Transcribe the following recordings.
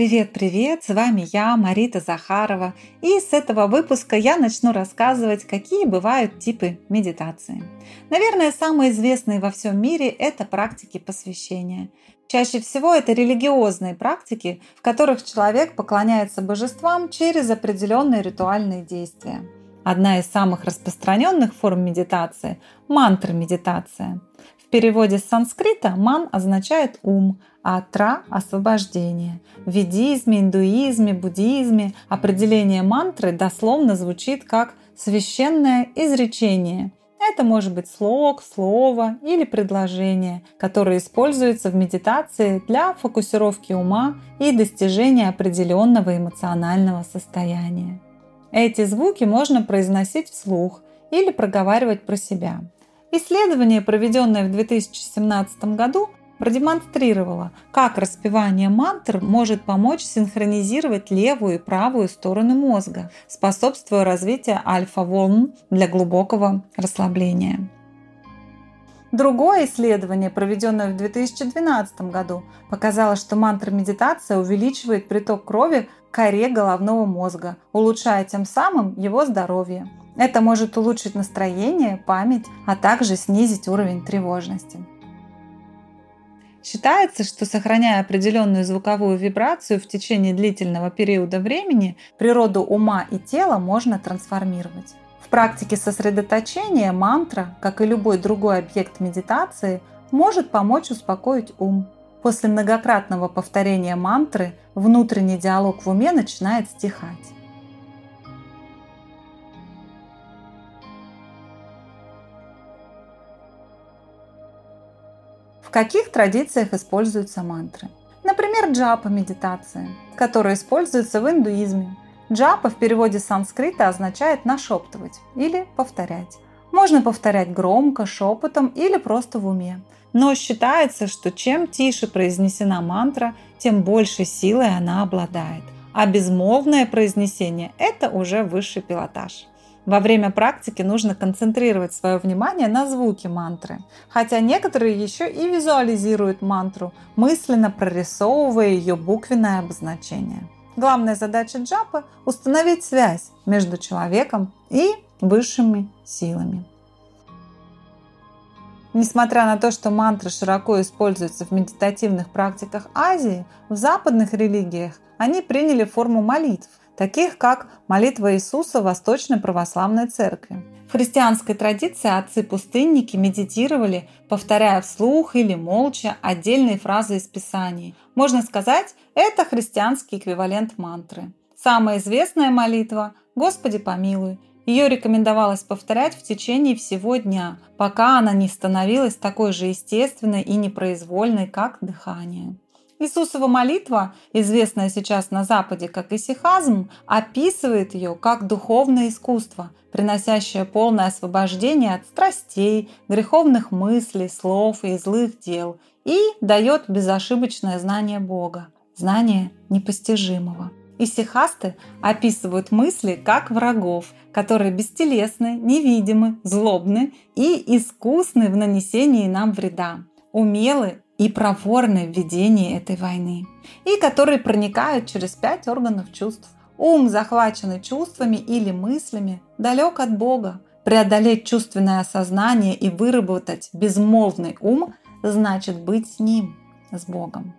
Привет-привет, с вами я, Марита Захарова, и с этого выпуска я начну рассказывать, какие бывают типы медитации. Наверное, самые известные во всем мире – это практики посвящения. Чаще всего это религиозные практики, в которых человек поклоняется божествам через определенные ритуальные действия. Одна из самых распространенных форм медитации – мантра-медитация. В переводе с санскрита «ман» означает «ум», а тра – освобождение. В ведизме, индуизме, буддизме определение мантры дословно звучит как «священное изречение». Это может быть слог, слово или предложение, которое используется в медитации для фокусировки ума и достижения определенного эмоционального состояния. Эти звуки можно произносить вслух или проговаривать про себя. Исследование, проведенное в 2017 году, продемонстрировала, как распевание мантр может помочь синхронизировать левую и правую стороны мозга, способствуя развитию альфа-волн для глубокого расслабления. Другое исследование, проведенное в 2012 году, показало, что мантра-медитация увеличивает приток крови к коре головного мозга, улучшая тем самым его здоровье. Это может улучшить настроение, память, а также снизить уровень тревожности. Считается, что сохраняя определенную звуковую вибрацию в течение длительного периода времени, природу ума и тела можно трансформировать. В практике сосредоточения мантра, как и любой другой объект медитации, может помочь успокоить ум. После многократного повторения мантры внутренний диалог в уме начинает стихать. В каких традициях используются мантры? Например, джапа медитация, которая используется в индуизме. Джапа в переводе с санскрита означает нашептывать или повторять. Можно повторять громко, шепотом или просто в уме. Но считается, что чем тише произнесена мантра, тем больше силой она обладает. А безмолвное произнесение – это уже высший пилотаж. Во время практики нужно концентрировать свое внимание на звуке мантры, хотя некоторые еще и визуализируют мантру, мысленно прорисовывая ее буквенное обозначение. Главная задача джапа – установить связь между человеком и высшими силами. Несмотря на то, что мантры широко используются в медитативных практиках Азии, в западных религиях они приняли форму молитв, таких как молитва Иисуса в Восточной Православной Церкви. В христианской традиции отцы-пустынники медитировали, повторяя вслух или молча отдельные фразы из Писаний. Можно сказать, это христианский эквивалент мантры. Самая известная молитва «Господи помилуй» Ее рекомендовалось повторять в течение всего дня, пока она не становилась такой же естественной и непроизвольной, как дыхание. Иисусова молитва, известная сейчас на Западе как исихазм, описывает ее как духовное искусство, приносящее полное освобождение от страстей, греховных мыслей, слов и злых дел, и дает безошибочное знание Бога, знание непостижимого. Исихасты описывают мысли как врагов, которые бестелесны, невидимы, злобны и искусны в нанесении нам вреда, умелы и проворны в этой войны, и которые проникают через пять органов чувств. Ум, захваченный чувствами или мыслями, далек от Бога. Преодолеть чувственное осознание и выработать безмолвный ум значит быть с Ним, с Богом.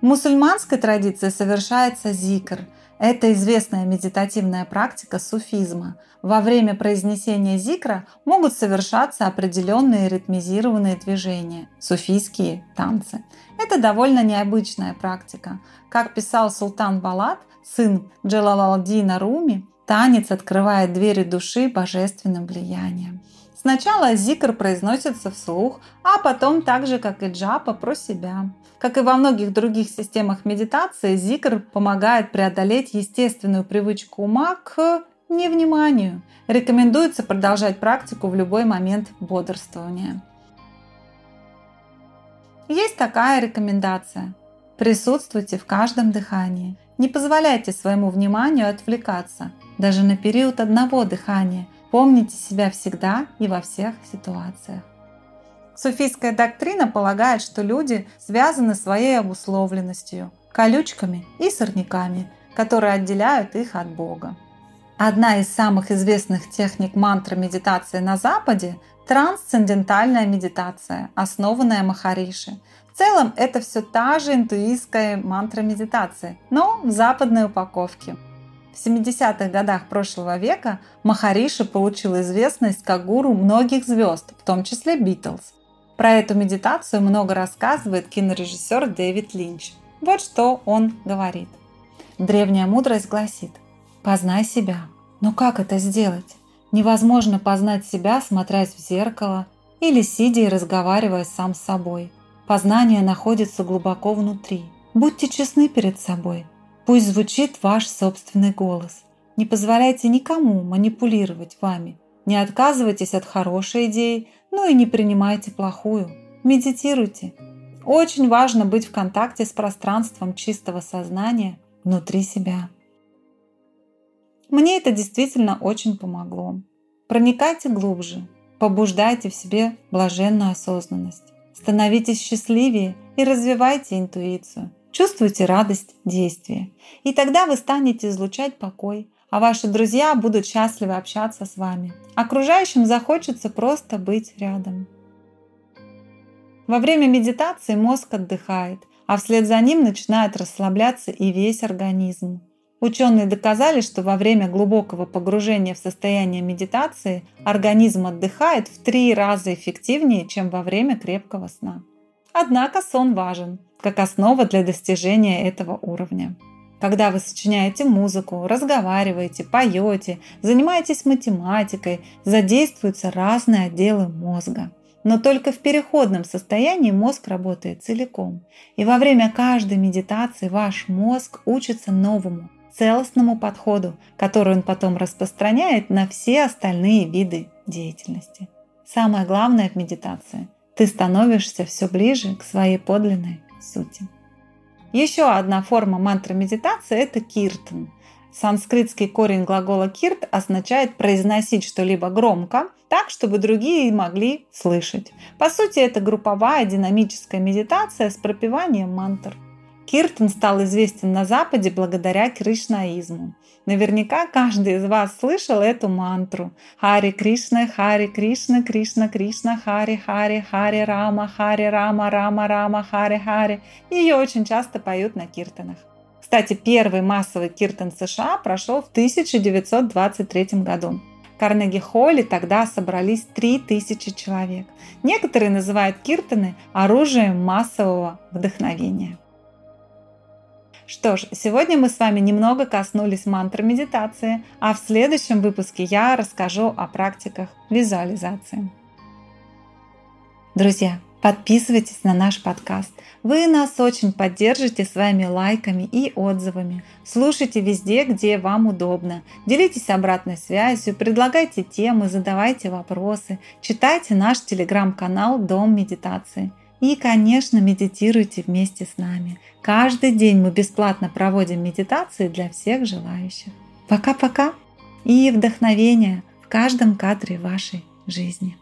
В мусульманской традиции совершается зикр, это известная медитативная практика суфизма. Во время произнесения зикра могут совершаться определенные ритмизированные движения, суфийские танцы. Это довольно необычная практика. Как писал Султан Балат, сын Джалалалдина Руми, танец открывает двери души божественным влиянием. Сначала зикр произносится вслух, а потом так же, как и джапа, про себя. Как и во многих других системах медитации, зикр помогает преодолеть естественную привычку ума к невниманию. Рекомендуется продолжать практику в любой момент бодрствования. Есть такая рекомендация. Присутствуйте в каждом дыхании. Не позволяйте своему вниманию отвлекаться, даже на период одного дыхания. Помните себя всегда и во всех ситуациях. Суфийская доктрина полагает, что люди связаны своей обусловленностью, колючками и сорняками, которые отделяют их от Бога. Одна из самых известных техник мантры медитации на Западе – трансцендентальная медитация, основанная Махариши. В целом это все та же интуистская мантра медитации, но в западной упаковке. В 70-х годах прошлого века Махариши получил известность как гуру многих звезд, в том числе Битлз. Про эту медитацию много рассказывает кинорежиссер Дэвид Линч. Вот что он говорит. Древняя мудрость гласит «Познай себя». Но как это сделать? Невозможно познать себя, смотрясь в зеркало или сидя и разговаривая сам с собой. Познание находится глубоко внутри. Будьте честны перед собой. Пусть звучит ваш собственный голос. Не позволяйте никому манипулировать вами. Не отказывайтесь от хорошей идеи, ну и не принимайте плохую. Медитируйте. Очень важно быть в контакте с пространством чистого сознания внутри себя. Мне это действительно очень помогло. Проникайте глубже, побуждайте в себе блаженную осознанность. Становитесь счастливее и развивайте интуицию. Чувствуйте радость действия. И тогда вы станете излучать покой, а ваши друзья будут счастливы общаться с вами. Окружающим захочется просто быть рядом. Во время медитации мозг отдыхает, а вслед за ним начинает расслабляться и весь организм. Ученые доказали, что во время глубокого погружения в состояние медитации организм отдыхает в три раза эффективнее, чем во время крепкого сна. Однако сон важен, как основа для достижения этого уровня. Когда вы сочиняете музыку, разговариваете, поете, занимаетесь математикой, задействуются разные отделы мозга. Но только в переходном состоянии мозг работает целиком. И во время каждой медитации ваш мозг учится новому, целостному подходу, который он потом распространяет на все остальные виды деятельности. Самое главное в медитации – ты становишься все ближе к своей подлинной сути. Еще одна форма мантры медитации – это киртан. Санскритский корень глагола кирт означает произносить что-либо громко, так, чтобы другие могли слышать. По сути, это групповая динамическая медитация с пропеванием мантр. Киртан стал известен на Западе благодаря кришнаизму. Наверняка каждый из вас слышал эту мантру. Хари Кришна, Хари Кришна, Кришна Кришна, Хари Хари, Хари Рама, Хари Рама, Рама Рама, Хари Хари. Ее очень часто поют на киртанах. Кстати, первый массовый киртан США прошел в 1923 году. Карнеги-Холле тогда собрались 3000 человек. Некоторые называют киртаны оружием массового вдохновения. Что ж, сегодня мы с вами немного коснулись мантры медитации, а в следующем выпуске я расскажу о практиках визуализации. Друзья, подписывайтесь на наш подкаст. Вы нас очень поддержите своими лайками и отзывами. Слушайте везде, где вам удобно. Делитесь обратной связью, предлагайте темы, задавайте вопросы. Читайте наш телеграм-канал «Дом медитации». И, конечно, медитируйте вместе с нами. Каждый день мы бесплатно проводим медитации для всех желающих. Пока-пока и вдохновения в каждом кадре вашей жизни.